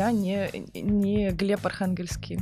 я не, не Глеб Архангельский.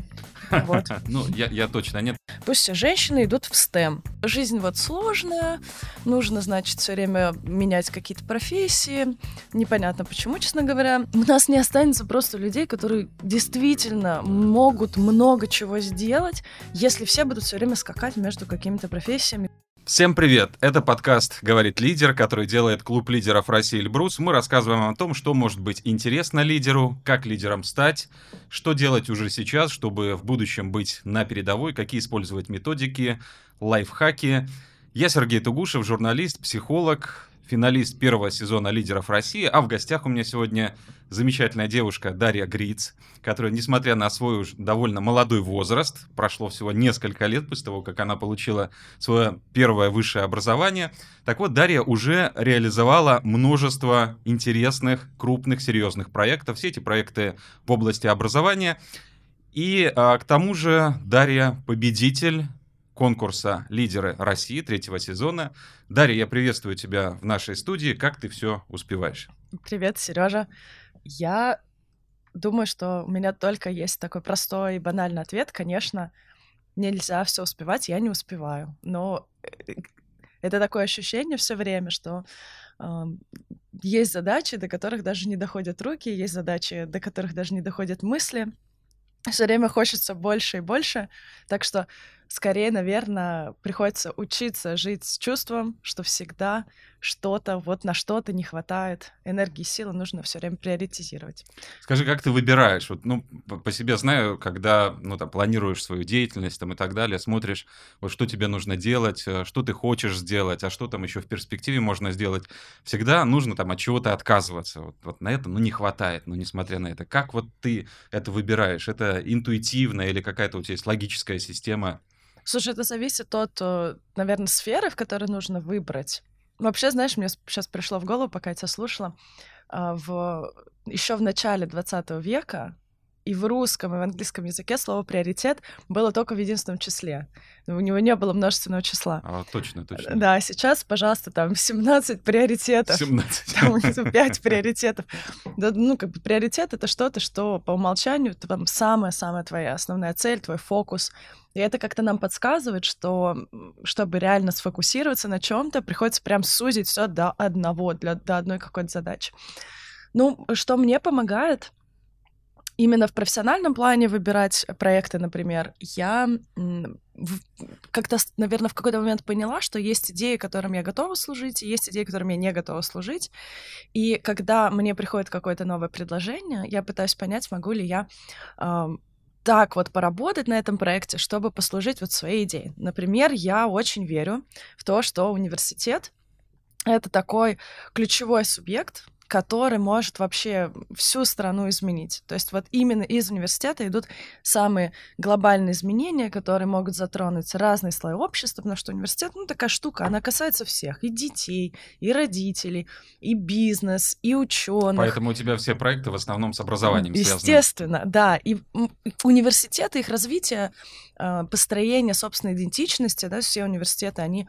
Вот. Ну, я, я точно нет. Пусть все женщины идут в STEM. Жизнь вот сложная, нужно, значит, все время менять какие-то профессии. Непонятно почему, честно говоря. У нас не останется просто людей, которые действительно могут много чего сделать, если все будут все время скакать между какими-то профессиями. Всем привет! Это подкаст «Говорит лидер», который делает клуб лидеров России Эльбрус. Мы рассказываем о том, что может быть интересно лидеру, как лидером стать, что делать уже сейчас, чтобы в будущем быть на передовой, какие использовать методики, лайфхаки. Я Сергей Тугушев, журналист, психолог, финалист первого сезона «Лидеров России», а в гостях у меня сегодня замечательная девушка Дарья Гриц, которая, несмотря на свой уж довольно молодой возраст, прошло всего несколько лет после того, как она получила свое первое высшее образование, так вот, Дарья уже реализовала множество интересных, крупных, серьезных проектов. Все эти проекты в области образования. И а, к тому же Дарья победитель конкурса «Лидеры России» третьего сезона. Дарья, я приветствую тебя в нашей студии. Как ты все успеваешь? Привет, Сережа. Я думаю, что у меня только есть такой простой и банальный ответ. Конечно, нельзя все успевать, я не успеваю. Но э, это такое ощущение все время, что э, есть задачи, до которых даже не доходят руки, есть задачи, до которых даже не доходят мысли. Все время хочется больше и больше. Так что скорее, наверное, приходится учиться жить с чувством, что всегда что-то, вот на что-то не хватает энергии силы, нужно все время приоритизировать. Скажи, как ты выбираешь? Вот, ну, по себе знаю, когда, ну, там, планируешь свою деятельность там и так далее, смотришь, вот что тебе нужно делать, э, что ты хочешь сделать, а что там еще в перспективе можно сделать. Всегда нужно там от чего-то отказываться. Вот, вот на это, ну, не хватает, но несмотря на это. Как вот ты это выбираешь? Это интуитивно или какая-то у тебя есть логическая система? Слушай, это зависит от, э, наверное, сферы, в которой нужно выбрать. Вообще, знаешь, мне сейчас пришло в голову, пока я тебя слушала, а, в... еще в начале 20 века и в русском, и в английском языке слово приоритет было только в единственном числе. У него не было множественного числа. А, точно, точно. Да, сейчас, пожалуйста, там 17 приоритетов. 17. Там 5 приоритетов. Да, ну, как бы приоритет — это что-то, что по умолчанию там самая-самая твоя основная цель, твой фокус. И это как-то нам подсказывает, что чтобы реально сфокусироваться на чем-то, приходится прям сузить все до одного, для, до одной какой-то задачи. Ну, что мне помогает, именно в профессиональном плане выбирать проекты, например, я как-то, наверное, в какой-то момент поняла, что есть идеи, которым я готова служить, есть идеи, которым я не готова служить. И когда мне приходит какое-то новое предложение, я пытаюсь понять, могу ли я так вот поработать на этом проекте, чтобы послужить вот своей идее. Например, я очень верю в то, что университет — это такой ключевой субъект, который может вообще всю страну изменить. То есть вот именно из университета идут самые глобальные изменения, которые могут затронуть разные слои общества, потому что университет, ну, такая штука, она касается всех, и детей, и родителей, и бизнес, и ученых. Поэтому у тебя все проекты в основном с образованием Естественно, связаны. да. И университеты, их развитие, а, построение собственной идентичности, да, все университеты, они,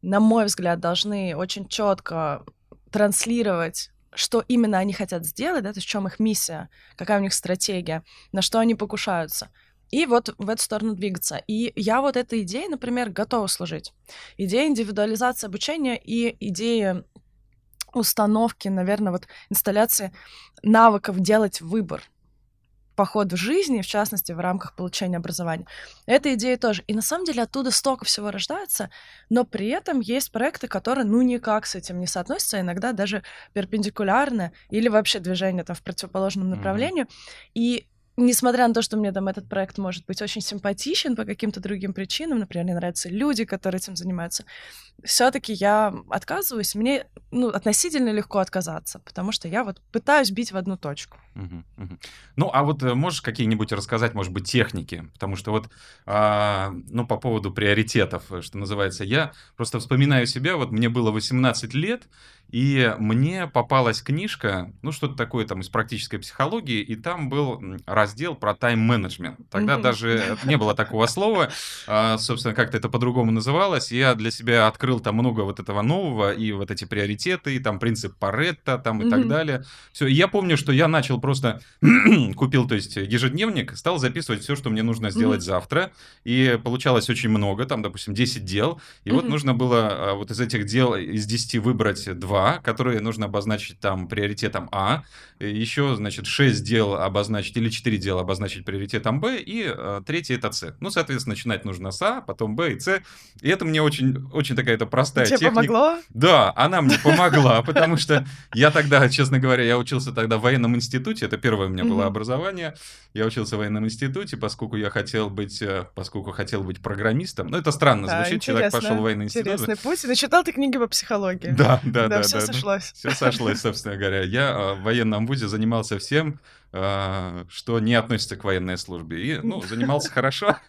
на мой взгляд, должны очень четко транслировать что именно они хотят сделать, да, то есть в чем их миссия, какая у них стратегия, на что они покушаются. И вот в эту сторону двигаться. И я вот этой идеей, например, готова служить. Идея индивидуализации обучения и идея установки, наверное, вот инсталляции навыков делать выбор по ходу жизни, в частности, в рамках получения образования. Эта идея тоже. И на самом деле оттуда столько всего рождается, но при этом есть проекты, которые ну никак с этим не соотносятся, иногда даже перпендикулярно или вообще движение там в противоположном направлении. Mm-hmm. И несмотря на то, что мне там этот проект может быть очень симпатичен по каким-то другим причинам, например, мне нравятся люди, которые этим занимаются, все-таки я отказываюсь. Мне ну, относительно легко отказаться, потому что я вот пытаюсь бить в одну точку. Угу, угу. Ну, а вот э, можешь какие-нибудь рассказать, может быть, техники? Потому что вот, а, ну, по поводу приоритетов, э, что называется, я просто вспоминаю себя, вот мне было 18 лет, и мне попалась книжка, ну, что-то такое там из практической психологии, и там был раздел про тайм-менеджмент. Тогда даже не было такого слова, а, собственно, как-то это по-другому называлось. Я для себя открыл там много вот этого нового, и вот эти приоритеты, и там принцип Паретта, там и так далее. Все, я помню, что я начал просто, купил, то есть, ежедневник, стал записывать все, что мне нужно сделать завтра, и получалось очень много, там, допустим, 10 дел, и вот нужно было а, вот из этих дел из 10 выбрать 2, которые нужно обозначить там приоритетом А, еще, значит, 6 дел обозначить, или 4 дела обозначить приоритетом Б, и э, третий это С. Ну, соответственно, начинать нужно с А, потом Б и С. И это мне очень, очень такая это простая Тебе техника. помогло? Да, она мне помогла, потому что я тогда, честно говоря, я учился тогда в военном институте, это первое у меня было образование, я учился в военном институте, поскольку я хотел быть, э, поскольку хотел быть программистом. Ну, это странно звучит, человек пошел в военный институт. Интересный путь. И начитал ты книги по психологии. Да, да, да. Все да, сошлось. Все сошлось, собственно говоря. Я э, в военном вузе занимался всем, э, что не относится к военной службе. И, ну, занимался хорошо.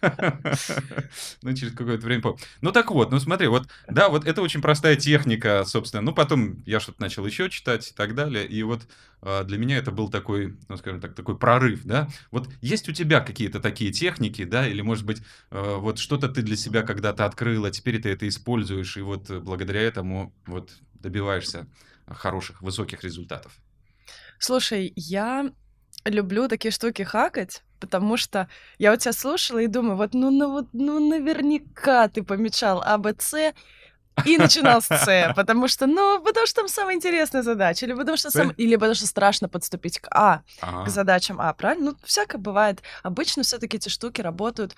Ну, через какое-то время... Ну, так вот, ну, смотри, вот, да, вот это очень простая техника, собственно. Ну, потом я что-то начал еще читать и так далее. И вот э, для меня это был такой, ну, скажем так, такой прорыв, да. Вот есть у тебя какие-то такие техники, да, или, может быть, вот что-то ты для себя когда-то открыла, теперь ты это используешь, и вот благодаря этому вот добиваешься хороших, высоких результатов. Слушай, я люблю такие штуки хакать, потому что я у тебя слушала и думаю, вот ну, ну, вот, ну наверняка ты помечал А, и начинал с С, потому что, ну, потому что там самая интересная задача, или потому что, сам, или потому что страшно подступить к А, Ага. к задачам А, правильно? Ну, всякое бывает. Обычно все таки эти штуки работают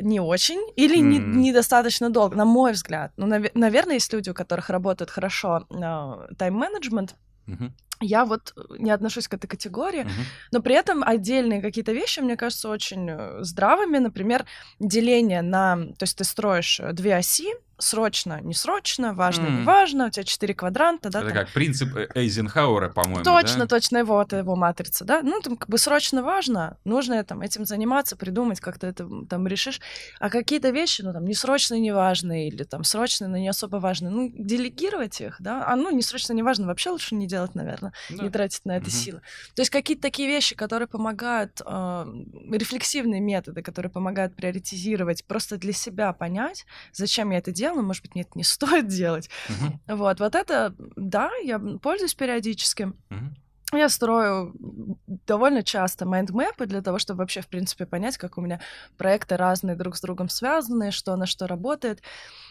не очень или не- М. недостаточно долго, на мой взгляд. Ну, наве- наверное, есть люди, у которых работает хорошо э, тайм-менеджмент. Мгм. Я вот не отношусь к этой категории, Мгм. но при этом отдельные какие-то вещи, мне кажутся, очень э, здравыми. Например, деление на... То есть ты строишь э, две оси, срочно, не срочно, важно, М. не важно, у тебя четыре квадранта, да? Это там. как принцип э, Эйзенхауэра, по-моему, Точно, да? точно его, это его матрица, да? Ну, там как бы срочно важно, нужно там этим заниматься, придумать, как ты это там решишь. А какие-то вещи, ну, там, не срочно, не важные, или там срочно, но не особо важные, ну, делегировать их, да? А, ну, не срочно, не важно, вообще лучше не делать, наверное, Да. не тратить на это Мгм. силы. То есть какие-то такие вещи, которые помогают, э, рефлексивные методы, которые помогают приоритизировать, просто для себя понять, зачем я это делаю, может быть, мне это не стоит делать. Мгм. Вот, вот это, да, я пользуюсь периодически. Мгм. Я строю довольно часто майндмэпы для того, чтобы вообще, в принципе, понять, как у меня проекты разные друг с другом связаны, что на что работает.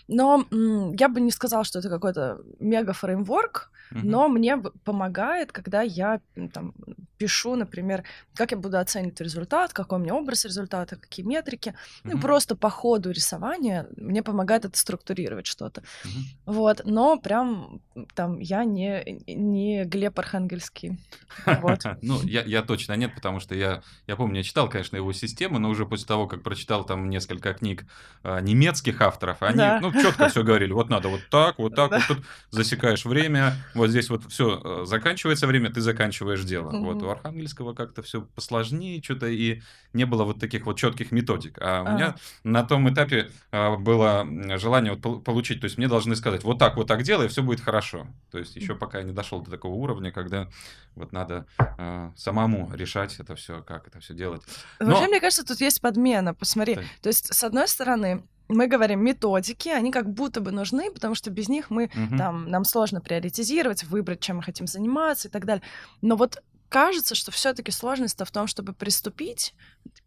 Но я бы не сказала, что это какой-то мега-фреймворк, Но мне помогает, когда я там, пишу, например, как я буду оценивать результат, какой у меня образ результата, какие метрики. Ну, просто по ходу рисования мне помогает это структурировать что-то. Вот, но прям там я не, не Глеб Архангельский. Вот. Ну, я, я точно нет, потому что я, я помню, я читал, конечно, его систему, но уже после того, как прочитал там несколько книг а, немецких авторов, они, ну, четко все говорили, вот надо вот так, вот так, вот тут засекаешь время, вот здесь вот все, заканчивается время, ты заканчиваешь дело. Вот Мгм. у Архангельского как-то все посложнее что-то, и не было вот таких вот четких методик. А у А. меня на том этапе а, было желание вот пол- получить, то есть мне должны сказать, вот так, вот так делай, все будет хорошо. То есть еще пока я не дошел до такого уровня, когда вот надо а, самому решать это все, как это все делать. Но- Вообще, мне кажется, тут есть подмена. Посмотри. Так. То есть, с одной стороны, мы говорим, методики, они как будто бы нужны, потому что без них мы Мгм. там, нам сложно приоритизировать, выбрать, чем мы хотим заниматься и так далее. Но вот кажется, что все-таки сложность-то в том, чтобы приступить.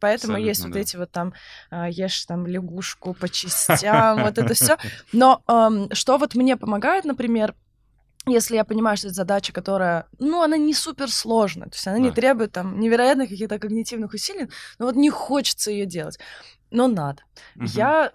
Поэтому Абсолютно, есть вот да. эти вот там а, ешь там лягушку по частям, вот это все. Но что вот мне помогает, например, если я понимаю, что это задача, которая, ну, она не супер сложная, то есть она не требует там невероятных каких-то когнитивных усилий, но вот не хочется ее делать, но надо. Мгм. Я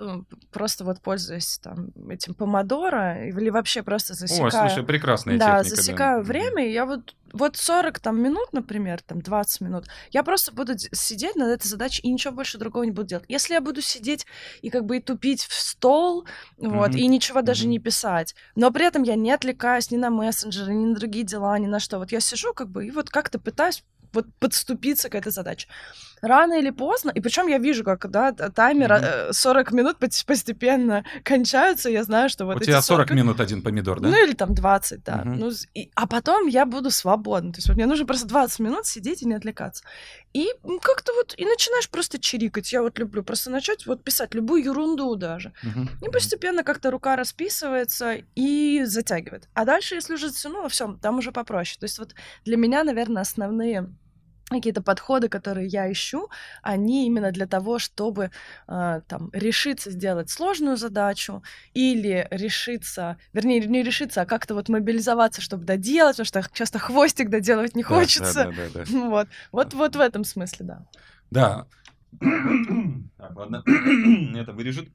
просто вот пользуюсь там этим помодоро или вообще просто О, засекаю. слушай, прекрасная да, техника. засекаю Мгм. время, и я вот вот 40 там минут, например, там 20 минут, я просто буду сидеть над этой задачей и ничего больше другого не буду делать. Если я буду сидеть и как бы и тупить в стол, вот, Мгм. и ничего даже Мгм. не писать, но при этом я не отвлекаюсь ни на мессенджеры, ни на другие дела, ни на что. Вот я сижу как бы и вот как-то пытаюсь вот подступиться к этой задаче. Рано или поздно, и причем я вижу, как да, таймер mm-hmm. 40 минут постепенно кончаются, я знаю, что вот У тебя 40, 40 минут один помидор, да? Ну или там 20, да. Mm-hmm. Ну, и, а потом я буду свободна. То есть вот мне нужно просто 20 минут сидеть и не отвлекаться. И как-то вот, и начинаешь просто чирикать. Я вот люблю просто начать вот писать любую ерунду даже. Mm-hmm. И постепенно как-то рука расписывается и затягивает. А дальше, если уже затянуло, все, там уже попроще. То есть вот для меня, наверное, основные какие-то подходы, которые я ищу, они именно для того, чтобы э, там решиться сделать сложную задачу или решиться, вернее, не решиться, а как-то вот мобилизоваться, чтобы доделать, потому что часто хвостик доделывать не хочется. Да, да, да, да. Вот, вот, вот в этом смысле, да. Да. так, ладно. Это вырежет.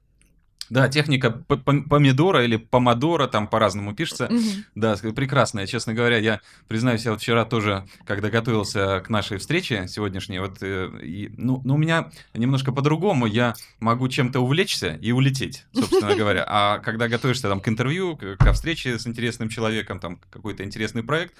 Да, техника помидора или помодора, там по-разному пишется. Mm-hmm. Да, прекрасная. Честно говоря, я признаюсь, я вот вчера тоже, когда готовился к нашей встрече сегодняшней, вот, э, и, ну, ну, у меня немножко по-другому. Я могу чем-то увлечься и улететь, собственно говоря. А когда готовишься там к интервью, к, к встрече с интересным человеком, там какой-то интересный проект,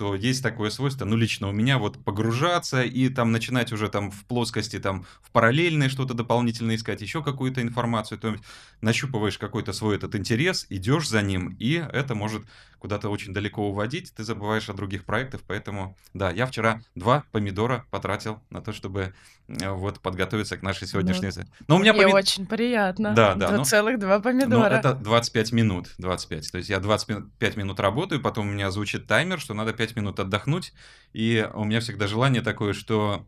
то есть такое свойство, ну, лично у меня, вот погружаться и там начинать уже там в плоскости, там в параллельное что-то дополнительно искать, еще какую-то информацию, то есть нащупываешь какой-то свой этот интерес, идешь за ним, и это может куда-то очень далеко уводить, ты забываешь о других проектах, поэтому, да, я вчера два помидора потратил на то, чтобы э, вот подготовиться к нашей сегодняшней... Ну, но у меня помид... очень приятно. Да, да. Ну, целых два помидора. Ну, это 25 минут, 25. То есть я 25 минут работаю, потом у меня звучит таймер, что надо 5 минут отдохнуть, и у меня всегда желание такое, что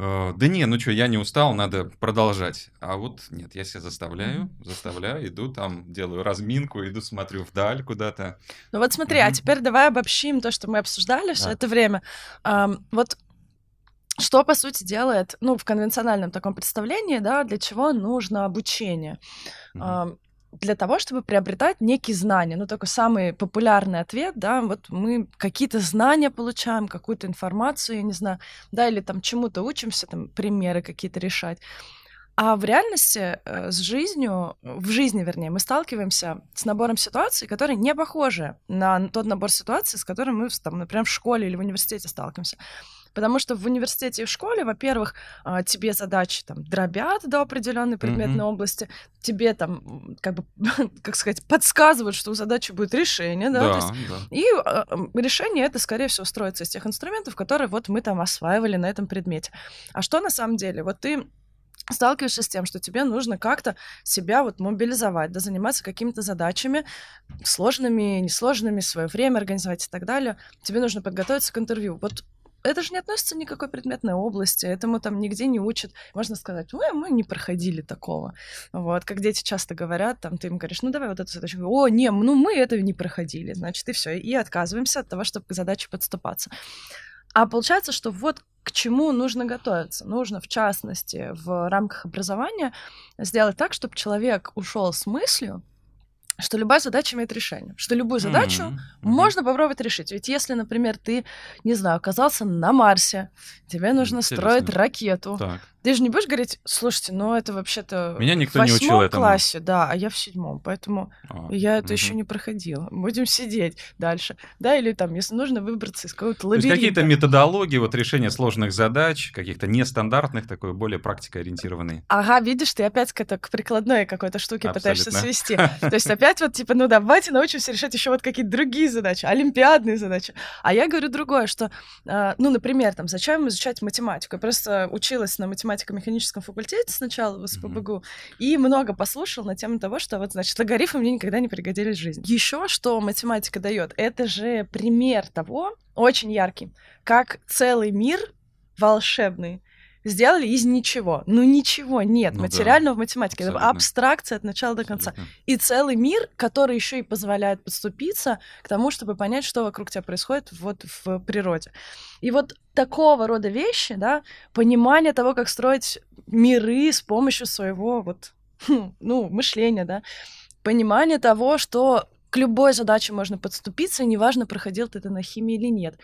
Э, да не, ну что, я не устал, надо продолжать. А вот нет, я себя заставляю, заставляю, иду там, делаю разминку, иду смотрю вдаль куда-то. Ну вот смотри, mm-hmm. а теперь давай обобщим то, что мы обсуждали все да. это время. Um, вот что, по сути, делает, ну, в конвенциональном таком представлении, да, для чего нужно обучение. Mm-hmm для того, чтобы приобретать некие знания. Ну, такой самый популярный ответ, да, вот мы какие-то знания получаем, какую-то информацию, я не знаю, да, или там чему-то учимся, там примеры какие-то решать. А в реальности э, с жизнью, в жизни, вернее, мы сталкиваемся с набором ситуаций, которые не похожи на тот набор ситуаций, с которым мы, там, например, в школе или в университете сталкиваемся. Потому что в университете и в школе, во-первых, а, тебе задачи там дробят до определенной предметной mm-hmm. области, тебе там, как бы, как сказать, подсказывают, что у задачи будет решение, да, да, есть, да. и э, решение это, скорее всего, строится из тех инструментов, которые вот мы там осваивали на этом предмете. А что на самом деле? Вот ты сталкиваешься с тем, что тебе нужно как-то себя вот мобилизовать, да, заниматься какими-то задачами, сложными, несложными, свое время организовать и так далее. Тебе нужно подготовиться к интервью. Вот это же не относится ни к какой предметной области, этому там нигде не учат. Можно сказать, ой, мы не проходили такого. Вот, как дети часто говорят, там, ты им говоришь, ну, давай вот эту задачу. О, не, ну, мы это не проходили, значит, и все. И отказываемся от того, чтобы к задаче подступаться. А получается, что вот к чему нужно готовиться. Нужно, в частности, в рамках образования сделать так, чтобы человек ушел с мыслью, что любая задача имеет решение, что любую задачу mm-hmm. можно попробовать решить. Ведь если, например, ты, не знаю, оказался на Марсе, тебе нужно Интересно. строить ракету, так. Ты же не будешь говорить, слушайте, ну это вообще-то Меня никто в не учил этому. классе, да, а я в седьмом, поэтому а, я это угу. еще не проходила. Будем сидеть дальше, да, или там, если нужно выбраться из какого-то лабиринта. То есть какие-то методологии, вот решения сложных задач, каких-то нестандартных, такой более практикоориентированный. Ага, видишь, ты опять к, это, к прикладной какой-то штуке Абсолютно. пытаешься свести. То есть опять вот типа, ну давайте научимся решать еще вот какие-то другие задачи, олимпиадные задачи. А я говорю другое, что, а, ну, например, там, зачем изучать математику? Я просто училась на математике математико-механическом факультете сначала в СПБГУ, mm-hmm. и много послушал на тему того, что вот, значит, логарифмы мне никогда не пригодились в жизни. Еще что математика дает, это же пример того, очень яркий, как целый мир волшебный сделали из ничего. Ну ничего нет ну, материального да. в математике. Абсолютно. Это абстракция от начала до конца. Абсолютно. И целый мир, который еще и позволяет подступиться к тому, чтобы понять, что вокруг тебя происходит вот в природе. И вот такого рода вещи, да, понимание того, как строить миры с помощью своего вот, ну, мышления, да, понимание того, что к любой задаче можно подступиться, и неважно, проходил ты это на химии или нет.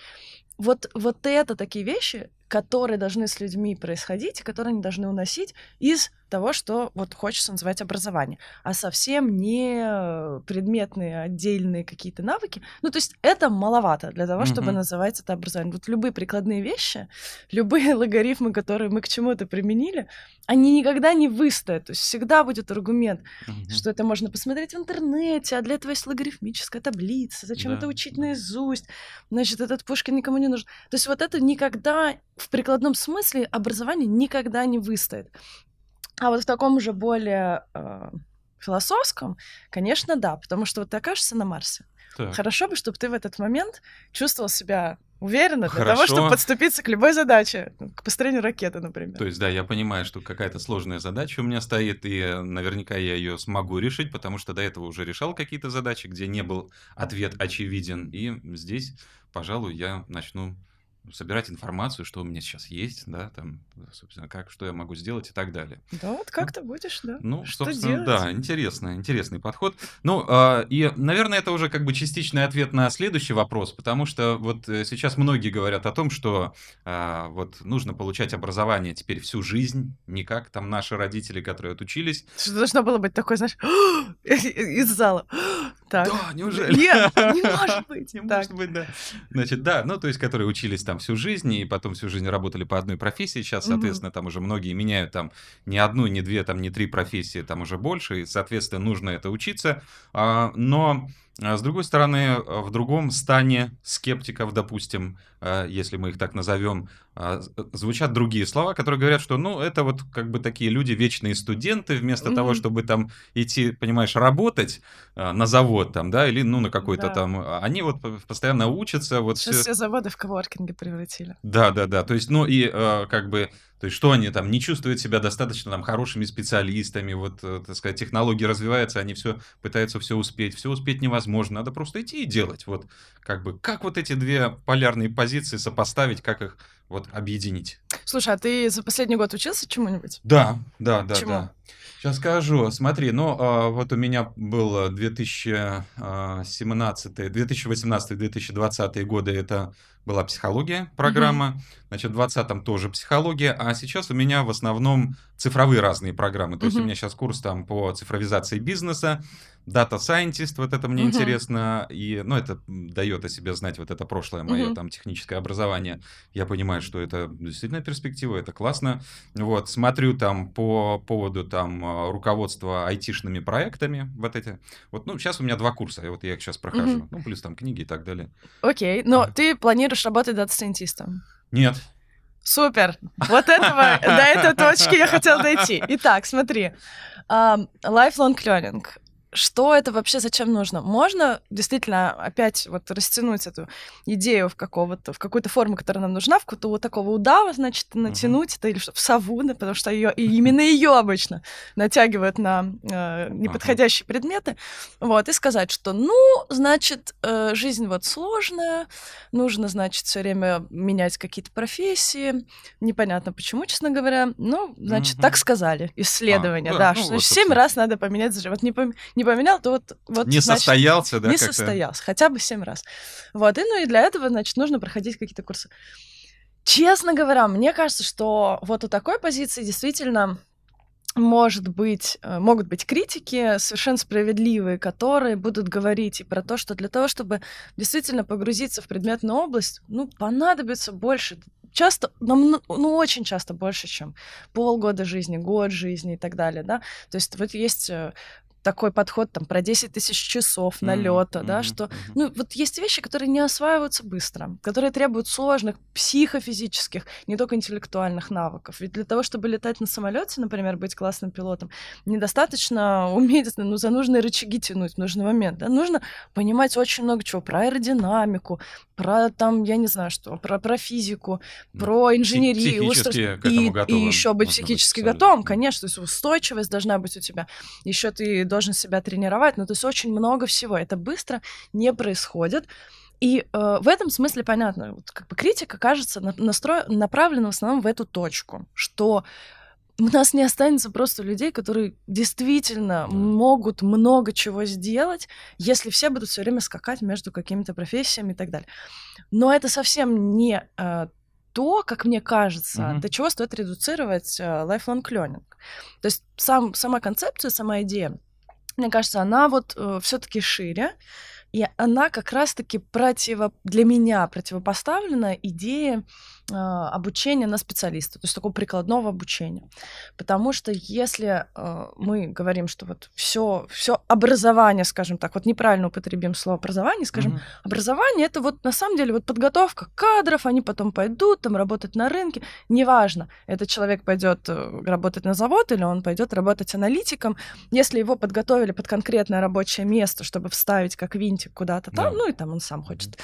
Вот, вот это такие вещи, которые должны с людьми происходить, и которые они должны уносить из того, что вот хочется называть образование, а совсем не предметные отдельные какие-то навыки. Ну, то есть это маловато для того, чтобы mm-hmm. называть это образование. Вот любые прикладные вещи, любые логарифмы, которые мы к чему-то применили, они никогда не выстоят. То есть всегда будет аргумент, mm-hmm. что это можно посмотреть в интернете, а для этого есть логарифмическая таблица, зачем да. это учить наизусть, значит, этот Пушкин никому не нужен. То есть вот это никогда в прикладном смысле образование никогда не выстоит. А вот в таком же более э, философском, конечно, да, потому что вот ты окажешься на Марсе. Так. Хорошо бы, чтобы ты в этот момент чувствовал себя уверенно для того, чтобы подступиться к любой задаче, к построению ракеты, например. То есть, да, я понимаю, что какая-то сложная задача у меня стоит, и наверняка я ее смогу решить, потому что до этого уже решал какие-то задачи, где не был ответ очевиден. И здесь, пожалуй, я начну собирать информацию, что у меня сейчас есть, да, там, собственно, как, что я могу сделать и так далее. Да, вот как ты будешь, да. Ну, что собственно, делать? да, интересно, интересный подход. Ну, э, и, наверное, это уже как бы частичный ответ на следующий вопрос, потому что вот э, сейчас многие говорят о том, что э, вот нужно получать образование теперь всю жизнь, не как там наши родители, которые отучились. Что должно было быть такое, знаешь, из зала. Так. Да, неужели? Нет, не может быть. Не может быть, да. Значит, да, ну, то есть, которые учились там всю жизнь, и потом всю жизнь работали по одной профессии. Сейчас, соответственно, там уже многие меняют там не одну, не две, там не три профессии, там уже больше, и, соответственно, нужно это учиться. А, но с другой стороны, в другом стане скептиков, допустим, э, если мы их так назовем, а, звучат другие слова, которые говорят, что, ну, это вот как бы такие люди, вечные студенты, вместо mm-hmm. того, чтобы там идти, понимаешь, работать а, на завод там, да, или, ну, на какой-то да. там, они вот постоянно учатся. Вот Сейчас все... все заводы в коворкинге превратили. Да, да, да, то есть, ну, и как бы то есть что они там не чувствуют себя достаточно там хорошими специалистами, вот, э, так сказать, технологии развиваются, они все пытаются все успеть, все успеть невозможно, надо просто идти и делать. Вот как бы как вот эти две полярные позиции сопоставить, как их вот объединить. Слушай, а ты за последний год учился чему-нибудь? Да, да, да, Чему? да. Сейчас скажу. Смотри, ну а, вот у меня был 2017, 2018-2020 годы это была психология программа, угу. значит, в 2020 тоже психология, а сейчас у меня в основном цифровые разные программы. То угу. есть у меня сейчас курс там по цифровизации бизнеса, Data Scientist, вот это мне uh-huh. интересно, и, ну, это дает о себе знать вот это прошлое мое uh-huh. там техническое образование. Я понимаю, что это действительно перспектива, это классно. Вот, смотрю там по поводу там а, руководства айтишными проектами, вот эти. Вот, ну, сейчас у меня два курса, и вот я их сейчас прохожу. Uh-huh. Ну, плюс там книги и так далее. Окей, okay. но uh-huh. ты планируешь работать дата-сайентистом? Нет. Супер! Вот этого, до этой точки я хотела дойти. Итак, смотри. Um, lifelong learning что это вообще зачем нужно? Можно действительно опять вот растянуть эту идею в какого-то, в какую-то форму, которая нам нужна, в какую-то вот такого удава, значит, натянуть uh-huh. это или что, в сову, да, потому что ее, и именно ее обычно натягивают на э, неподходящие uh-huh. предметы, вот, и сказать, что, ну, значит, э, жизнь вот сложная, нужно, значит, все время менять какие-то профессии, непонятно почему, честно говоря, ну, значит, uh-huh. так сказали, исследования, а, да, да ну, что вот, семь раз надо поменять, вот не, пом- не не поменял, то вот... вот не значит, состоялся, да? Не состоялся, хотя бы семь раз. Вот, и ну и для этого, значит, нужно проходить какие-то курсы. Честно говоря, мне кажется, что вот у такой позиции действительно может быть, э, могут быть критики совершенно справедливые, которые будут говорить и про то, что для того, чтобы действительно погрузиться в предметную область, ну, понадобится больше часто, ну, очень часто больше, чем полгода жизни, год жизни и так далее, да. То есть вот есть э, такой подход там про 10 тысяч часов налета, mm-hmm, да, что, ну, вот есть вещи, которые не осваиваются быстро, которые требуют сложных психофизических, не только интеллектуальных навыков. Ведь для того, чтобы летать на самолете, например, быть классным пилотом, недостаточно уметь, ну, за нужные рычаги тянуть в нужный момент, да, нужно понимать очень много чего про аэродинамику, про там, я не знаю что, про, про физику, про инженерию, и, и еще быть психически быть готовым, конечно, то есть устойчивость должна быть у тебя. Еще ты должен себя тренировать, ну, то есть очень много всего. Это быстро не происходит. И э, в этом смысле понятно, вот, как бы критика кажется на, настро... направлена в основном в эту точку, что у нас не останется просто людей, которые действительно да. могут много чего сделать, если все будут все время скакать между какими-то профессиями и так далее. Но это совсем не э, то, как мне кажется, Мгм. до чего стоит редуцировать э, lifelong learning. То есть сам, сама концепция, сама идея, мне кажется, она вот все-таки шире, и она как раз-таки противо, для меня противопоставлена идее э, обучения на специалиста, то есть такого прикладного обучения. Потому что если э, мы говорим, что вот все, все образование, скажем так, вот неправильно употребим слово образование, скажем, Мгм. образование это вот на самом деле вот подготовка кадров, они потом пойдут там работать на рынке, неважно, этот человек пойдет э, работать на завод или он пойдет работать аналитиком, если его подготовили под конкретное рабочее место, чтобы вставить как винтик куда-то там, Да. ну и там он сам хочет,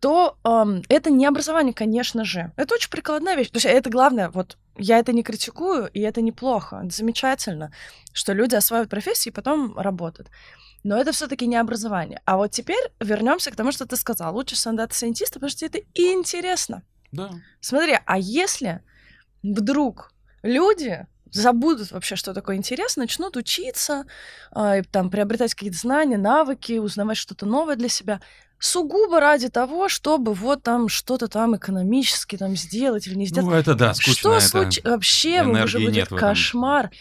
то эм, это не образование, конечно же. Это очень прикладная вещь. То есть это главное, вот я это не критикую, и это неплохо. Это замечательно, что люди осваивают профессии и потом работают. Но это все-таки не образование. А вот теперь вернемся к тому, что ты сказал. Учишься на data scientist а, потому что это интересно. Да. Смотри, а если вдруг люди забудут вообще, что такое интересно, начнут учиться, э, там, приобретать какие-то знания, навыки, узнавать что-то новое для себя, сугубо ради того, чтобы вот там что-то там экономически там сделать или не сделать. Ну, это да, скучно. Что это... случ... вообще уже будет кошмар.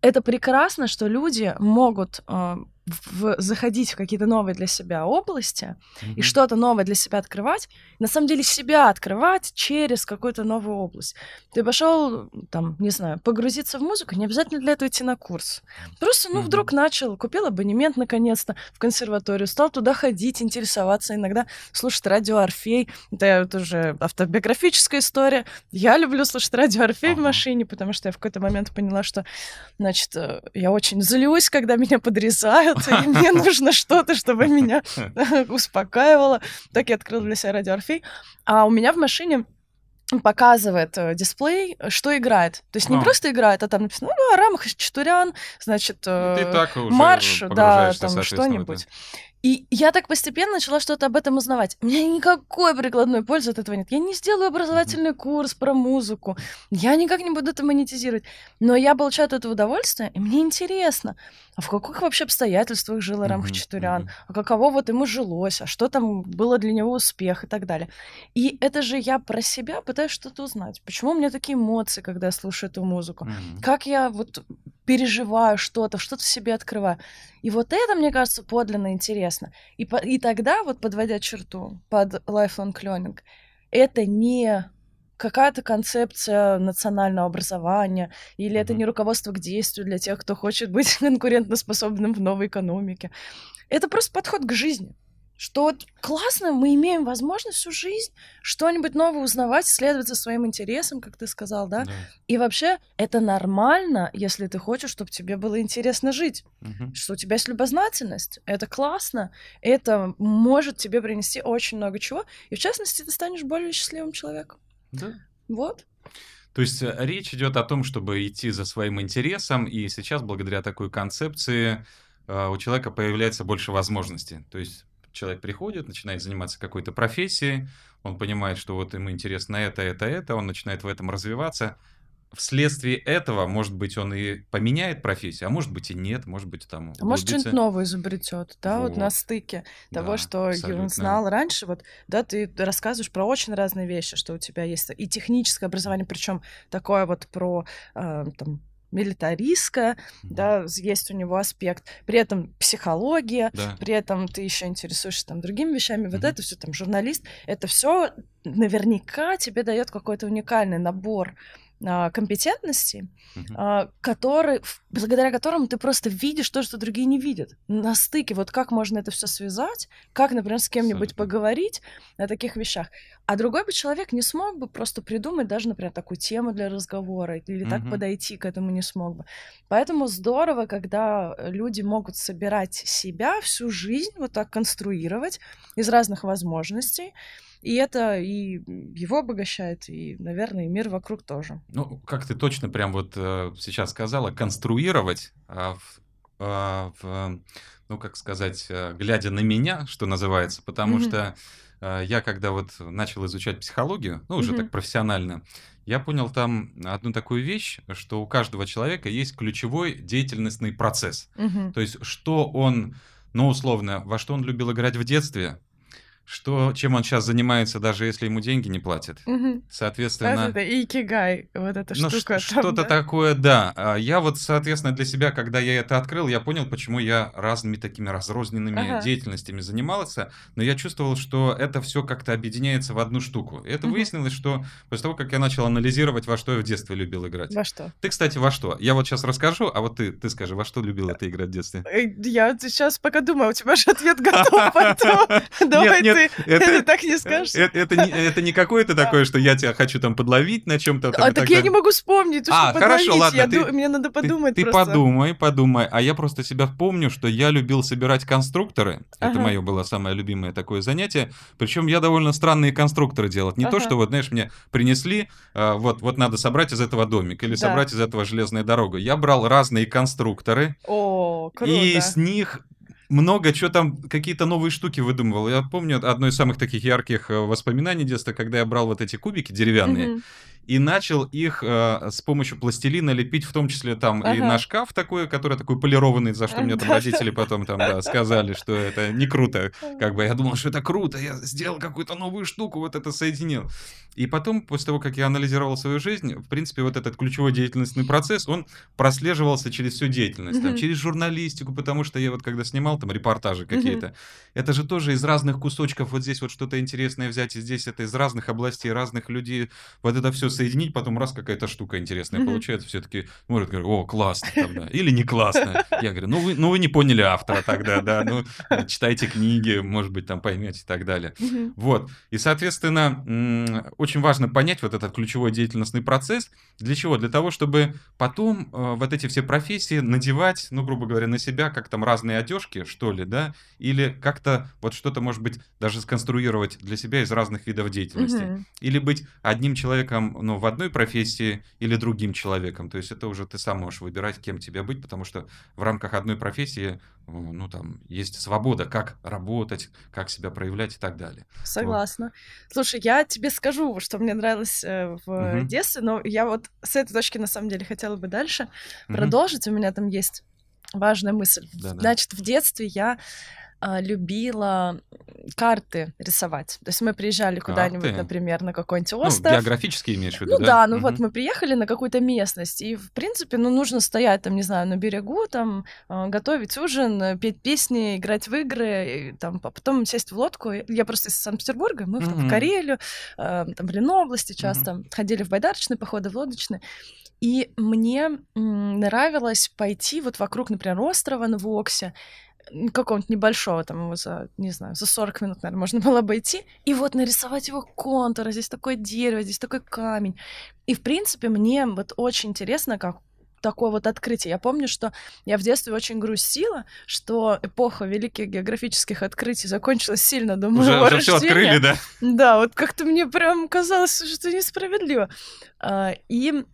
Это прекрасно, что люди могут э, в- заходить в какие-то новые для себя области и Мгм. что-то новое для себя открывать. На самом деле себя открывать через какую-то новую область. Ты пошел, там, не знаю, погрузиться в музыку, не обязательно для этого идти на курс. Просто, ну, Мгм. вдруг начал, купил абонемент наконец-то в консерваторию, стал туда ходить, интересоваться, иногда слушать радио Орфей. Это, это уже автобиографическая история. Я люблю слушать радио Орфей в Ага. машине, потому что я в какой-то момент поняла, что, значит, э, я очень злюсь, когда меня подрезают, и мне нужно что-то, чтобы меня успокаивало. Так я открыла для себя радио Орфей. А у меня в машине показывает э, дисплей, э, что играет. То есть не А. просто играет, а там написано, ну, Арам Хачатурян, значит, э, марш, да, там что-нибудь. это. И я так постепенно начала что-то об этом узнавать. У меня никакой прикладной пользы от этого нет. Я не сделаю образовательный курс про музыку. Я никак не буду это монетизировать. Но я получаю от этого удовольствие, и мне интересно, а в каких вообще обстоятельствах жил Арам Хачатурян, а каково вот ему жилось, а что там было для него успех и так далее. И это же я про себя пытаюсь что-то узнать. Почему у меня такие эмоции, когда я слушаю эту музыку? Как я вот переживаю что-то, что-то в себе открываю. И вот это, мне кажется, подлинно интересно. И, по- и тогда, вот подводя черту под lifelong learning, это не какая-то концепция национального образования, или это Мгм. не руководство к действию для тех, кто хочет быть конкурентоспособным в новой экономике. Это просто подход к жизни. Что вот классно, мы имеем возможность всю жизнь что-нибудь новое узнавать, следовать за своим интересам, как ты сказал, да? Да. И вообще, это нормально, если ты хочешь, чтобы тебе было интересно жить. Мгм. Что у тебя есть любознательность. Это классно. Это может тебе принести очень много чего. И в частности, ты станешь более счастливым человеком. Да. Вот. То есть э, речь идет о том, чтобы идти за своим интересом, и сейчас благодаря такой концепции э, у человека появляется больше возможностей. То есть человек приходит, начинает заниматься какой-то профессией, он понимает, что вот ему интересно это, это, это, он начинает в этом развиваться. Вследствие этого, может быть, он и поменяет профессию, а может быть и нет, может быть там А может, что-нибудь новое изобретет, да, вот, на Вот. стыке того, Да, что абсолютно. он знал раньше. Вот, да, ты рассказываешь про очень разные вещи, что у тебя есть и техническое образование, причем такое вот про э, там милитаристское, Мгм. да, есть у него аспект. При этом психология, Да. при этом ты еще интересуешься там другими вещами. Вот Мгм. это все там журналист, это все наверняка тебе дает какой-то уникальный набор а, компетентностей, Мгм. а, который, благодаря которому ты просто видишь то, что другие не видят. На стыке, вот как можно это все связать, как, например, с кем-нибудь Абсолютно. поговорить о таких вещах. А другой бы человек не смог бы просто придумать даже, например, такую тему для разговора или так Мгм. подойти к этому не смог бы. Поэтому здорово, когда люди могут собирать себя всю жизнь, вот так конструировать из разных возможностей. И это и его обогащает, и, наверное, и мир вокруг тоже. Ну, как ты точно прям вот э, сейчас сказала, конструировать а, в, а, в, ну, как сказать, э, глядя на меня, что называется, потому Мгм. что э, я когда вот начал изучать психологию, ну, уже Мгм. так профессионально, я понял там одну такую вещь, что у каждого человека есть ключевой деятельностный процесс. Мгм. То есть, что он, ну, условно, во что он любил играть в детстве, что, чем он сейчас занимается, даже если ему деньги не платят. Соответственно... Раз это икигай, вот эта Ну, штука. что-то да. такое, да. А Я вот, соответственно, для себя, когда я это открыл, я понял, почему я разными такими разрозненными Ага. деятельностями занимался, но я чувствовал, что это все как-то объединяется в одну штуку. И это выяснилось, что после того, как я начал анализировать, во что я в детстве любил играть. Во что? Ты, кстати, во что? Я вот сейчас расскажу, а вот ты, ты скажи, во что любила ты играть в детстве? Э, Я сейчас пока думаю, у тебя же ответ готов, давай нет, это- так не скажешь. Это, это не, это не какое-то такое, что я тебя хочу там подловить на чем-то. А так я не могу вспомнить, ты А, что хорошо, ладно, Я ты- ду- Мне надо подумать Ты, подумай, подумай. А я просто себя помню, что я любил собирать конструкторы. Это мое было самое любимое такое занятие. Причем я довольно странные конструкторы делал. Не то, что вот, знаешь, мне принесли, а, вот, вот надо собрать из этого домик или Да. собрать из этого железная дорога. Я брал разные конструкторы О, круто. и с них много чего там, какие-то новые штуки выдумывал. Я помню одно из самых таких ярких э, воспоминаний детства, когда я брал вот эти кубики деревянные Мгм. И начал их э, с помощью пластилина лепить, в том числе там и Ага. на шкаф такой, который такой полированный, за что мне там родители потом там да, сказали, что это не круто. Как бы я думал, что это круто, я сделал какую-то новую штуку, вот это соединил. И потом, после того, как я анализировал свою жизнь, в принципе, вот этот ключевой деятельностный процесс, он прослеживался через всю деятельность, там, через журналистику, потому что я вот когда снимал там репортажи какие-то, это же тоже из разных кусочков, вот здесь вот что-то интересное взять, и здесь это из разных областей, разных людей, вот это все соединить, потом раз какая-то штука интересная получается, все таки смотрят, говорят, о, классно там, да, или не классно. Я говорю, ну вы, ну вы не поняли автора тогда, да, ну э, читайте книги, может быть, там поймете и так далее. Вот. И, соответственно, очень важно понять вот этот ключевой деятельностный процесс. Для чего? Для того, чтобы потом э, вот эти все профессии надевать, ну, грубо говоря, на себя, как там разные одежки, что ли, да, или как-то вот что-то, может быть, даже сконструировать для себя из разных видов деятельности. Или быть одним человеком, ну, в одной профессии, или другим человеком. То есть это уже ты сам можешь выбирать, кем тебе быть, потому что в рамках одной профессии, ну, там, есть свобода, как работать, как себя проявлять и так далее. Согласна. Слушай, я тебе скажу, что мне нравилось э, в Мгм. детстве, но я вот с этой точки на самом деле хотела бы дальше Мгм. продолжить. У меня там есть важная мысль. Да-да. Значит, в детстве я любила карты рисовать. То есть мы приезжали куда-нибудь, Карты? например, на какой-нибудь Ну, остров. географически имеешь в виду, Ну да, ну Мгм. вот мы приехали на какую-то местность, и, в принципе, ну, нужно стоять там, не знаю, на берегу, там, э, готовить ужин, петь песни, играть в игры, и, там, а потом сесть в лодку. Я просто из Санкт-Петербурга, мы в- там, в. Карелию, там, в Ленобласти часто ходили в байдарочные походы, в лодочные. И мне нравилось пойти вот вокруг, например, острова на Воксе, какого-нибудь небольшого, там его за, не знаю, за 40 минут, наверное, можно было обойти, и вот нарисовать его контуры, здесь такое дерево, здесь такой камень. И, в принципе, мне вот очень интересно, как такое вот открытие. Я помню, что я в детстве очень грустила, что эпоха великих географических открытий закончилась сильно до Уже, моего уже все рождения. открыли, да? Да, вот как-то мне прям казалось, что это несправедливо. А, И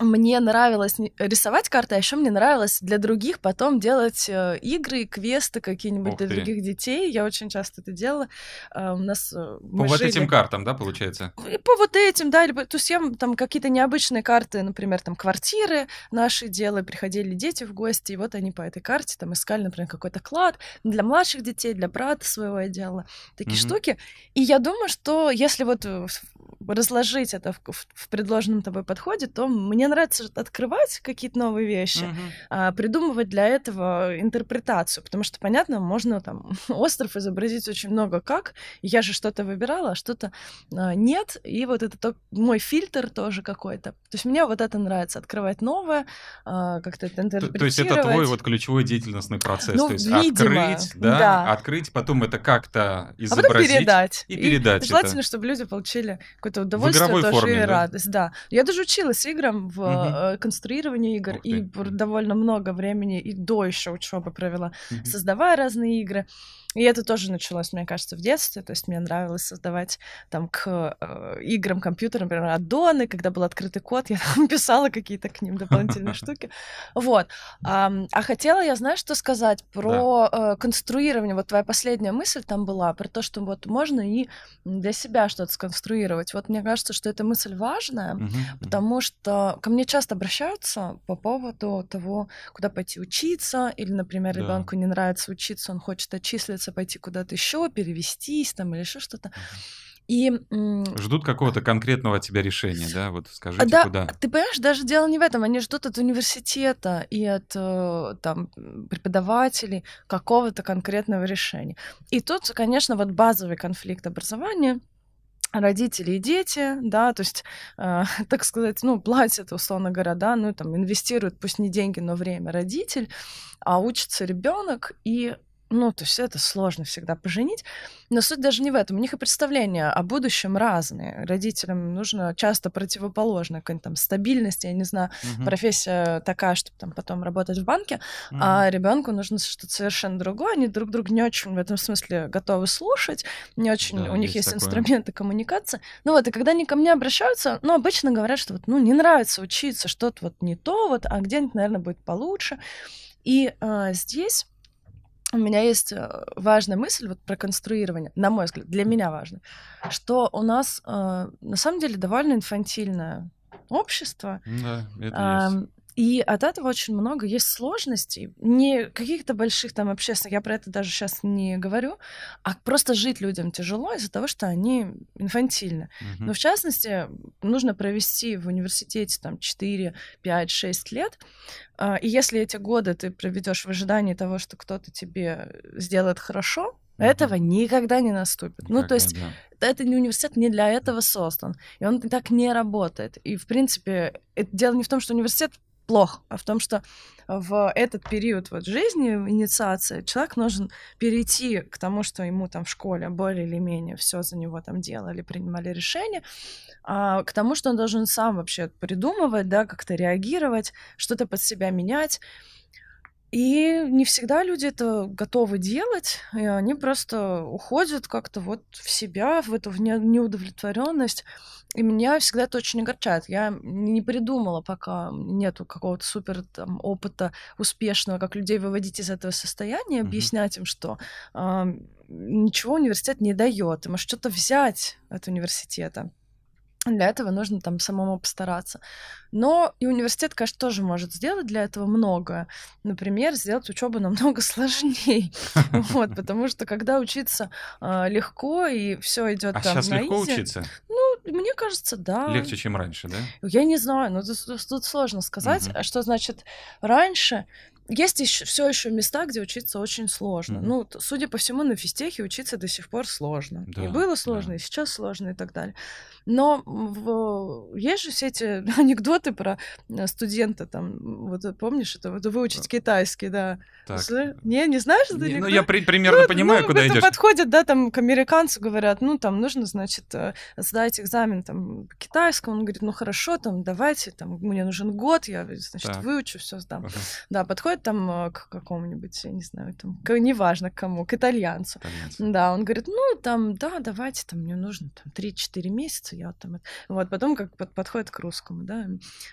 мне нравилось рисовать карты, а еще мне нравилось для других потом делать э, игры, квесты какие-нибудь для ты. других детей. Я очень часто это делала. А, У нас э, По вот жили- этим картам, да, получается? и по вот этим, да, либо, то есть я там какие-то необычные карты, например, там квартиры наши делали, приходили дети в гости, и вот они по этой карте там искали, например, какой-то клад для младших детей, для брата своего я делала, такие Мгм. штуки. И я думаю, что если вот э, разложить это в, в- в предложенном тобой подходе, то мне нравится открывать какие-то новые вещи, Мгм. а, придумывать для этого интерпретацию, потому что, понятно, можно там остров изобразить очень много как, и я же что-то выбирала, а что-то а, нет, и вот это то- мой фильтр тоже какой-то. То есть мне вот это нравится, открывать новое, а, как-то это То, интерпретировать. то есть это твой вот ключевой деятельностный процесс. Ну, то есть видимо, открыть, да, да. открыть, потом это как-то а потом изобразить. передать. и передать это. желательно, чтобы люди получили какое-то удовольствие игровой тоже форме, и да? радость. Да. Я даже училась играм в э, конструировании игр и довольно много времени и до еще учебы провела, Мгм. создавая разные игры. И это тоже началось, мне кажется, в детстве. То есть мне нравилось создавать там к э, играм компьютера, например, аддоны, когда был открытый код, я там писала какие-то к ним дополнительные штуки. Вот. А хотела я, знаешь, что сказать про э, конструирование. Вот твоя последняя мысль там была про то, что вот можно и для себя что-то сконструировать. Вот мне кажется, что эта мысль важная, потому что ко мне часто обращаются по поводу того, куда пойти учиться, или, например, Да. ребенку не нравится учиться, он хочет отчислиться хочется пойти куда-то еще, перевестись там или еще что-то. И ждут какого-то конкретного от тебя решения, да? Вот скажите, да, куда. Ты понимаешь, даже дело не в этом. Они ждут от университета и от э, там преподавателей какого-то конкретного решения. И тут, конечно, вот базовый конфликт образования родители и дети, да, то есть, э, так сказать, ну, платят, условно говоря, да, ну, там, инвестируют, пусть не деньги, но время родитель, а учится ребенок, и ну, то есть это сложно всегда поженить. Но суть даже не в этом. У них и представления о будущем разные. Родителям нужно часто противоположно. Какая-нибудь там стабильность, я не знаю, угу. профессия такая, чтобы там потом работать в банке, угу. а ребенку нужно что-то совершенно другое. Они друг друга не очень в этом смысле готовы слушать, не очень да, у них есть, есть инструменты коммуникации. Ну вот, и когда они ко мне обращаются, ну, обычно говорят, что вот, ну, не нравится учиться, что-то вот не то, вот, а где-нибудь, наверное, будет получше. И а, здесь у меня есть э, важная мысль вот про конструирование, на мой взгляд, для меня важно, что у нас э, на самом деле довольно инфантильное общество. Да, это есть. И от этого очень много есть сложностей, не каких-то больших там общественных, я про это даже сейчас не говорю, а просто жить людям тяжело из-за того, что они инфантильны. Угу. Но в частности, нужно провести в университете там 4, 5, 6 лет, а, и если эти годы ты проведешь в ожидании того, что кто-то тебе сделает хорошо, Этого никогда не наступит. Никогда, ну, то есть да. это не университет не для этого создан. И он так не работает. И, в принципе, это дело не в том, что университет плохо, а в том, что в этот период вот жизни, инициации, человек должен перейти к тому, что ему там в школе более или менее все за него там делали, принимали решения, а к тому, что он должен сам вообще придумывать, да, как-то реагировать, что-то под себя менять. И не всегда люди это готовы делать, и они просто уходят как-то вот в себя, в эту неудовлетворенность. И меня всегда это очень огорчает. Я не придумала, пока нету какого-то супер там, опыта успешного, как людей выводить из этого состояния, mm-hmm. объяснять им, что э, ничего университет не дает, им что-то взять от университета. Для этого нужно там самому постараться. Но и университет, конечно, тоже может сделать для этого многое. Например, сделать учебу намного сложнее. Вот, потому что когда учиться э, легко и все идет а там сейчас легко учиться? Ну, мне кажется, да. Легче, чем раньше, да? Я не знаю, но тут, сложно сказать, угу. что значит раньше. Есть еще все еще места, где учиться очень сложно. Mm-hmm. Ну, судя по всему, на физтехе учиться до сих пор сложно. Да, и было сложно, да. и сейчас сложно, и так далее. Но в... есть же все эти анекдоты про э, студента, там, вот помнишь, это вот выучить китайский, да. Так. Не, не знаешь это не, Ну, я при, примерно ну, понимаю, ну, куда это идешь. подходят, да, там, к американцу говорят, ну, там, нужно, значит, э, сдать экзамен, там, по китайскому. Он говорит, ну, хорошо, там, давайте, там, мне нужен год, я, значит, так. выучу, все сдам. Ага. Да, подходит там э, к какому-нибудь, я не знаю, там, к, неважно к кому, к итальянцу. Итальянцу. Да, он говорит, ну, там, да, давайте, там, мне нужно, там, 3-4 месяца, я вот там... Вот, потом как под, подходит к русскому, да,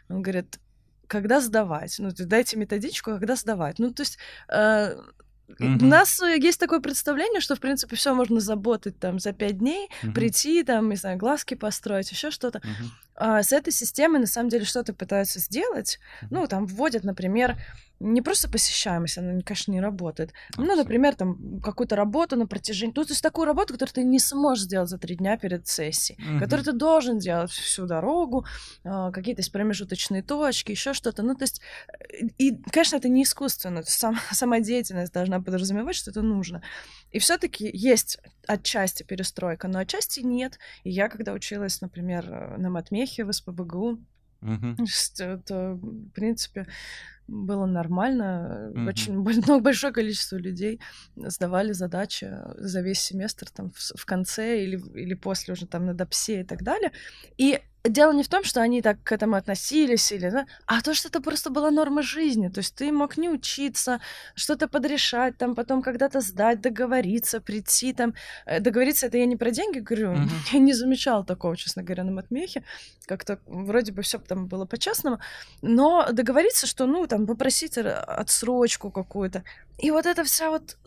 он говорит, когда сдавать? Ну, дайте методичку, когда сдавать. Ну, то есть э, Mm-hmm. У нас э, есть такое представление, что, в принципе, все можно заботать там за пять дней, mm-hmm. прийти, там, не знаю, глазки построить, еще что-то. Mm-hmm. А с этой системой, на самом деле, что-то пытаются сделать. Ну, там вводят, например, не просто посещаемость, она, конечно, не работает. Ну, например, там какую-то работу на протяжении... Ну, то есть такую работу, которую ты не сможешь сделать за три дня перед сессией, mm-hmm. которую ты должен делать всю дорогу, э, какие-то есть промежуточные точки, еще что-то. Ну, то есть... Э, и, конечно, это не искусственно. Сам, сама деятельность должна подразумевать, что это нужно. И все таки есть отчасти перестройка, но отчасти нет. И я, когда училась, например, э, на матмехе в СПБГУ, Uh-huh. Это, в принципе, было нормально. Mm-hmm. Очень ну, большое количество людей сдавали задачи за весь семестр там в, в конце или, или после уже там на допсе и так далее. И дело не в том, что они так к этому относились, или, да, а то, что это просто была норма жизни. То есть ты мог не учиться, что-то подрешать, там потом когда-то сдать, договориться, прийти там. Э, договориться это я не про деньги говорю, mm-hmm. я не замечала такого, честно говоря, на матмехе. Как-то вроде бы все там было по-честному. Но договориться, что, ну, там, попросить отсрочку какую-то. И вот это вся вот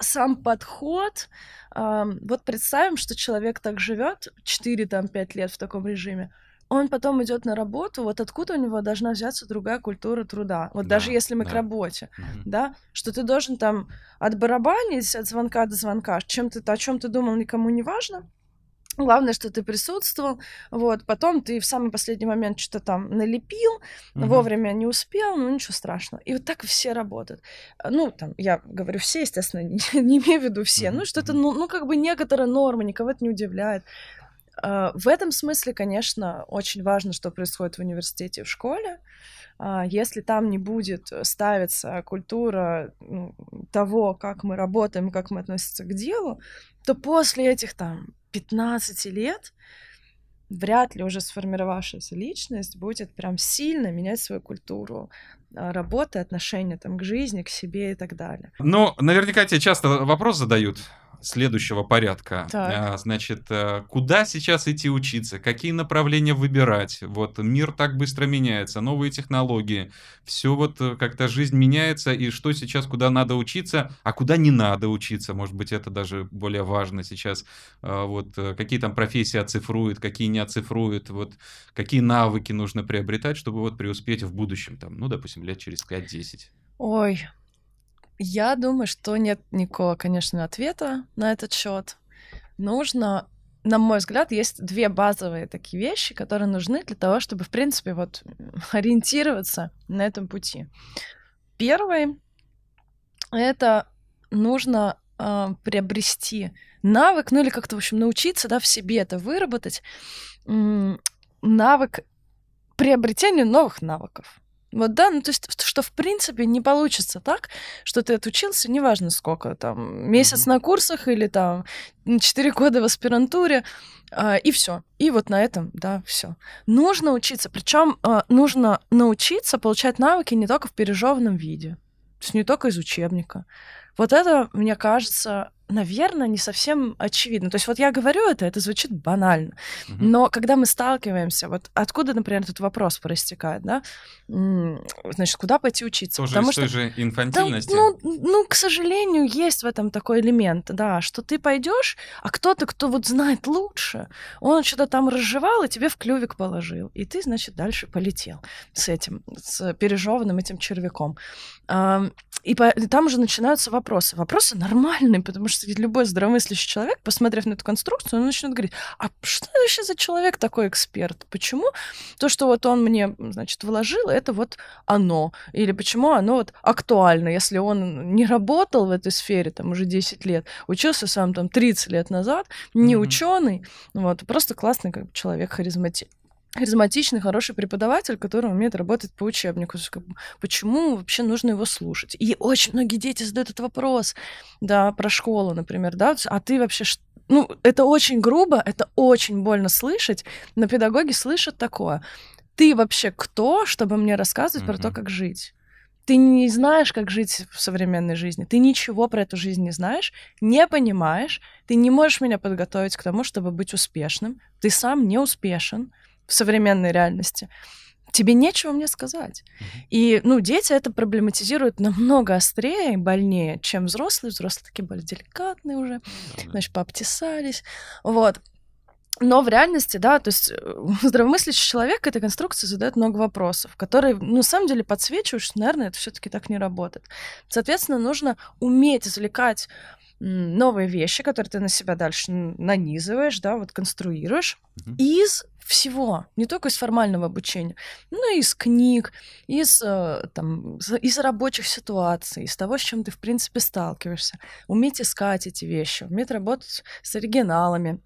сам подход, э, вот представим, что человек так живет 4-5 лет в таком режиме, он потом идет на работу, вот откуда у него должна взяться другая культура труда. Вот Да, даже если мы к да. работе, Мгм. да, что ты должен там отбарабанить от звонка до звонка, чем ты, о чем ты думал, никому не важно. Главное, что ты присутствовал, вот, потом ты в самый последний момент что-то там налепил, Мгм. вовремя не успел, ну ничего страшного. И вот так все работают. А, Ну, там, я говорю все, естественно, не, не имею в виду все. Ну, что-то, ну, ну, как бы некоторая норма, никого это не удивляет. А, В этом смысле, конечно, очень важно, что происходит в университете и в школе. А, Если там не будет ставиться культура ну, того, как мы работаем, как мы относимся к делу, то после этих там 15 лет вряд ли уже сформировавшаяся личность будет прям сильно менять свою культуру а, работы, отношения там, к жизни, к себе и так далее. Ну, наверняка тебе часто вопрос задают следующего порядка. Так. А, Значит, э, куда сейчас идти учиться? Какие направления выбирать? Вот мир так быстро меняется, новые технологии. Все вот э, как-то жизнь меняется, и что сейчас, куда надо учиться, а куда не надо учиться. Может быть, это даже более важно сейчас. А, Вот э, какие там профессии оцифруют, какие не оцифруют, вот какие навыки нужно приобретать, чтобы вот преуспеть в будущем, там, ну, допустим, лет через 5-10. Ой, я думаю, что нет никакого, конечно, ответа на этот счет. Нужно, на мой взгляд, есть две базовые такие вещи, которые нужны для того, чтобы, в принципе, вот ориентироваться на этом пути. Первый — это нужно а, приобрести навык, ну или как-то, в общем, научиться, да, в себе это выработать, навык приобретения новых навыков. Вот да, ну то есть, что в принципе не получится так, что ты отучился, неважно сколько, там, месяц Мгм. на курсах или там четыре года в аспирантуре, а, и все. И вот на этом, да, все. Нужно учиться, причем нужно научиться получать навыки не только в пережеванном виде, то есть не только из учебника. Вот это, мне кажется, наверное, не совсем очевидно. То есть вот я говорю это, это звучит банально. Мгм. Но когда мы сталкиваемся, вот откуда, например, этот вопрос проистекает, да? Значит, куда пойти учиться? Тоже Потому из той же да, инфантильности. ну, ну, к сожалению, есть в этом такой элемент, да, что ты пойдешь, а кто-то, кто вот знает лучше, он что-то там разжевал и тебе в клювик положил, и ты, значит, дальше полетел с этим, с пережеванным этим червяком. И там уже начинаются вопросы. Вопросы нормальные, потому что любой здравомыслящий человек, посмотрев на эту конструкцию, он начнет говорить, а что вообще за человек такой эксперт? Почему то, что вот он мне, значит, вложил, это вот оно? Или почему оно вот актуально, если он не работал в этой сфере там уже 10 лет, учился сам там 30 лет назад, не Мгм. ученый, вот, просто классный как бы, человек, харизмати- харизматичный, хороший преподаватель, который умеет работать по учебнику. Почему вообще нужно его слушать? И очень многие дети задают этот вопрос, да, про школу, например, да, а ты вообще ну, это очень грубо, это очень больно слышать, но педагоги слышат такое. Ты вообще кто, чтобы мне рассказывать про то, как жить? Ты не знаешь, как жить в современной жизни. Ты ничего про эту жизнь не знаешь, не понимаешь. Ты не можешь меня подготовить к тому, чтобы быть успешным. Ты сам не успешен в современной реальности. Тебе нечего мне сказать. И, ну, дети это проблематизируют намного острее и больнее, чем взрослые. Взрослые такие более деликатные уже, Да-да. значит, пообтесались. Вот. Но в реальности, да, то есть э, здравомыслящий человек этой конструкции задает много вопросов, которые, ну, на самом деле, подсвечивают, что, наверное, это все таки так не работает. Соответственно, нужно уметь извлекать новые вещи, которые ты на себя дальше нанизываешь, да, вот конструируешь Мгм. из всего, не только из формального обучения, но и из книг, из, э, там, из рабочих ситуаций, из того, с чем ты, в принципе, сталкиваешься. Уметь искать эти вещи, уметь работать с оригиналами,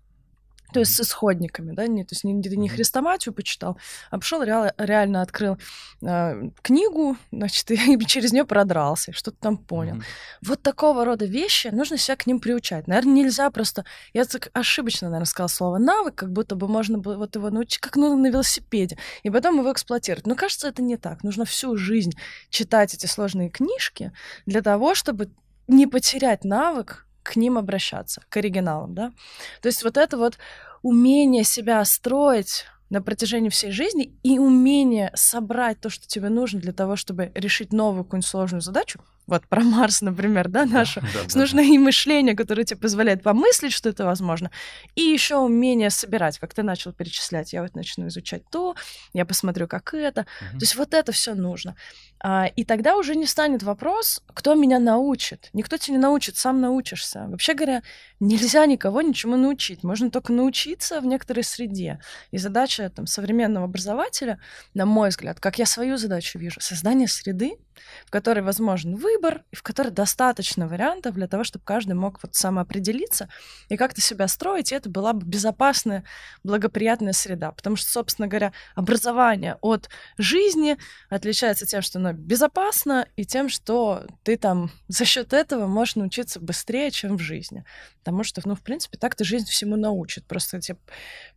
то есть с исходниками, да, не, то есть не, ты не Мгм. хрестоматию почитал, а пошел реально открыл э, книгу, значит, и через нее продрался, что-то там понял. Мгм. Вот такого рода вещи, нужно себя к ним приучать. Наверное, нельзя просто... Я так ошибочно, наверное, сказала слово навык, как будто бы можно было вот его научить, как ну, на велосипеде, и потом его эксплуатировать. Но кажется, это не так. Нужно всю жизнь читать эти сложные книжки для того, чтобы не потерять навык к ним обращаться, к оригиналам, да. То есть вот это вот умение себя строить на протяжении всей жизни и умение собрать то, что тебе нужно для того, чтобы решить новую какую-нибудь сложную задачу, вот про Марс, например, да, нашу. Да, да, нужно да. и мышление, которое тебе позволяет помыслить, что это возможно, и еще умение собирать, как ты начал перечислять. Я вот начну изучать то, я посмотрю, как это. Угу. То есть вот это все нужно. А, и тогда уже не станет вопрос, кто меня научит. Никто тебя не научит, сам научишься. Вообще говоря, нельзя никого ничему научить. Можно только научиться в некоторой среде. И задача там, современного образователя, на мой взгляд, как я свою задачу вижу, создание среды, в которой возможен выбор, и в которой достаточно вариантов для того, чтобы каждый мог вот самоопределиться и как-то себя строить, и это была бы безопасная, благоприятная среда. Потому что, собственно говоря, образование от жизни отличается тем, что оно безопасно, и тем, что ты там за счет этого можешь научиться быстрее, чем в жизни. Потому что, ну, в принципе, так ты жизнь всему научит. Просто тебя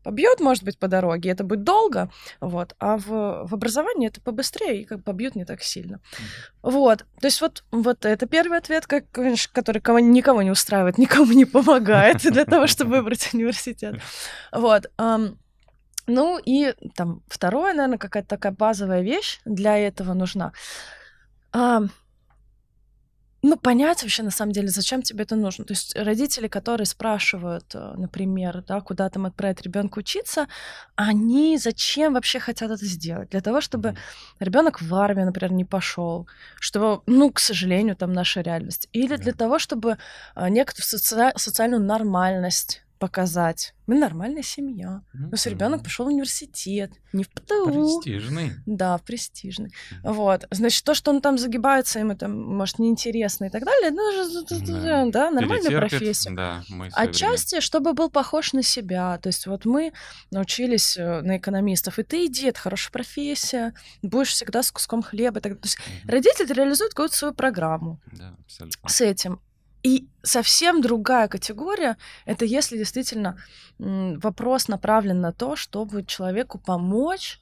побьет, может быть, по дороге, это будет долго, вот, а в, в образовании это побыстрее и как побьют не так сильно. Вот, то есть вот, вот это первый ответ, как, который кого, никого не устраивает, никому не помогает для того, чтобы выбрать университет. Вот. Ну и там второе, наверное, какая-то такая базовая вещь для этого нужна ну, понять вообще, на самом деле, зачем тебе это нужно. То есть родители, которые спрашивают, э, например, да, куда там отправить ребенка учиться, они зачем вообще хотят это сделать? Для того, чтобы ребенок в армию, например, не пошел, что, ну, к сожалению, там наша реальность. Или для того, чтобы э, некоторую соци- социальную нормальность показать. Мы нормальная семья. Mm-hmm. У нас ребенок пошел в университет, не в ПТУ. Престижный. Да, в престижный. Mm-hmm. Вот. Значит, то, что он там загибается, ему там, может, неинтересно и так далее, ну, mm-hmm. да, нормальная профессия. Да, Отчасти, чтобы был похож на себя. То есть вот мы научились э, на экономистов, и ты иди, это хорошая профессия, будешь всегда с куском хлеба. Так... То есть mm-hmm. родитель реализует какую-то свою программу да, абсолютно. с этим. И совсем другая категория — это если действительно вопрос направлен на то, чтобы человеку помочь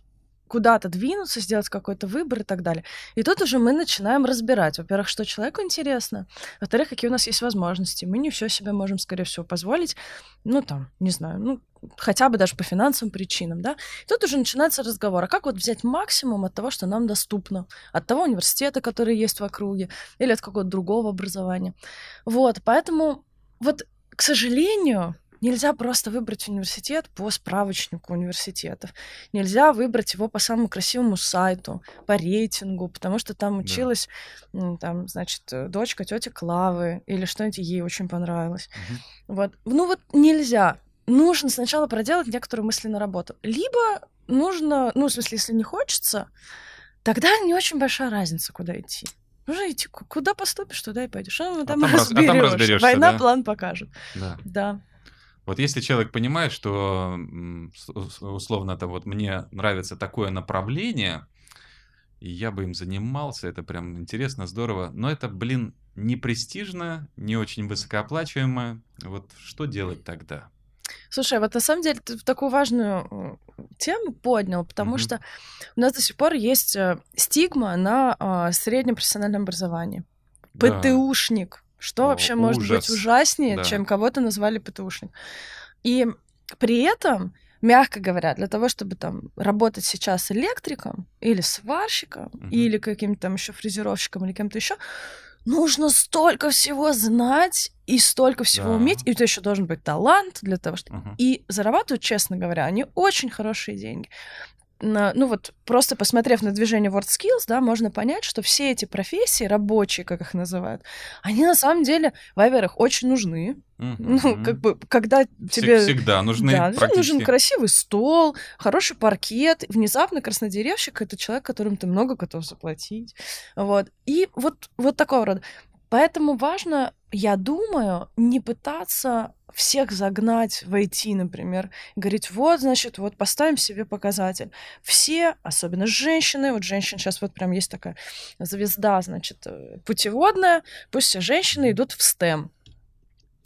куда-то двинуться, сделать какой-то выбор и так далее. И тут уже мы начинаем разбирать, во-первых, что человеку интересно, во-вторых, какие у нас есть возможности. Мы не все себе можем, скорее всего, позволить, ну, там, не знаю, ну, хотя бы даже по финансовым причинам, да. И тут уже начинается разговор, а как вот взять максимум от того, что нам доступно, от того университета, который есть в округе, или от какого-то другого образования. Вот, поэтому вот, к сожалению, Нельзя просто выбрать университет по справочнику университетов. Нельзя выбрать его по самому красивому сайту, по рейтингу, потому что там училась, да. там, значит, дочка тети Клавы или что-нибудь ей очень понравилось. Угу. Вот. Ну вот нельзя. Нужно сначала проделать некоторую мысленную работу. Либо нужно, ну, в смысле, если не хочется, тогда не очень большая разница, куда идти. Нужно идти, куда поступишь, туда и пойдешь. А, там, а там, разберешь. А Война да? план покажет. Да. да. Вот если человек понимает, что условно то вот мне нравится такое направление, и я бы им занимался, это прям интересно, здорово, но это, блин, не престижно, не очень высокооплачиваемо. Вот что делать тогда? Слушай, вот на самом деле ты такую важную тему поднял, потому mm-hmm. что у нас до сих пор есть э, стигма на э, среднем профессиональном образовании. Да. ПТУшник. Что О, вообще ужас. может быть ужаснее, да. чем кого-то назвали ПТУшник? И при этом, мягко говоря, для того, чтобы там работать сейчас электриком или сварщиком, угу. или каким-то там еще фрезеровщиком или кем-то еще, нужно столько всего знать и столько всего да. уметь, и это еще должен быть талант для того, чтобы... Угу. И зарабатывают, честно говоря, они очень хорошие деньги на, ну вот просто посмотрев на движение WorldSkills, да, можно понять, что все эти профессии, рабочие, как их называют, они на самом деле, во-первых, очень нужны. Mm-hmm. Ну, как бы, когда тебе... Всегда нужны Да, нужен красивый стол, хороший паркет. Внезапно краснодеревщик — это человек, которым ты много готов заплатить. Вот. И вот, вот такого рода. Поэтому важно, я думаю, не пытаться всех загнать в IT, например, говорить, вот, значит, вот поставим себе показатель. Все, особенно женщины, вот женщин сейчас вот прям есть такая звезда, значит, э, путеводная, пусть все женщины идут в STEM.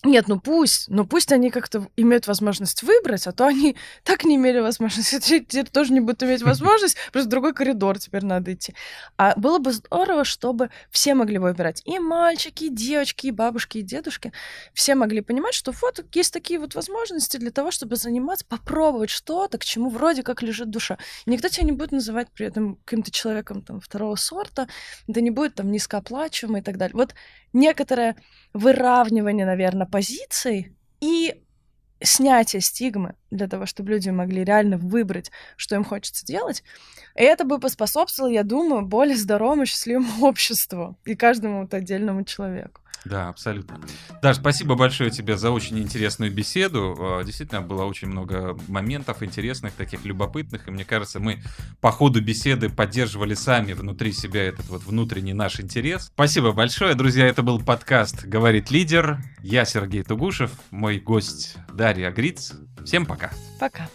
Нет, ну пусть, но пусть они как-то имеют возможность выбрать, а то они так не имели возможности, теперь тоже не будут иметь возможность, просто другой коридор теперь надо идти. А было бы здорово, чтобы все могли выбирать, и мальчики, и девочки, и бабушки, и дедушки, все могли понимать, что вот есть такие вот возможности для того, чтобы заниматься, попробовать что-то, к чему вроде как лежит душа. И никто тебя не будет называть при этом каким-то человеком там второго сорта, это не будет там низкооплачиваемый и так далее. Вот некоторое выравнивание, наверное, позиций и снятие стигмы для того, чтобы люди могли реально выбрать, что им хочется делать. И это бы поспособствовало, я думаю, более здоровому, счастливому обществу и каждому вот отдельному человеку. Да, абсолютно. Даш, спасибо большое тебе за очень интересную беседу. А, действительно, было очень много моментов интересных, таких любопытных. И мне кажется, мы по ходу беседы поддерживали сами внутри себя этот вот внутренний наш интерес. Спасибо большое, друзья. Это был подкаст «Говорит лидер». Я Сергей Тугушев, мой гость Дарья Гриц. Всем пока. Пока.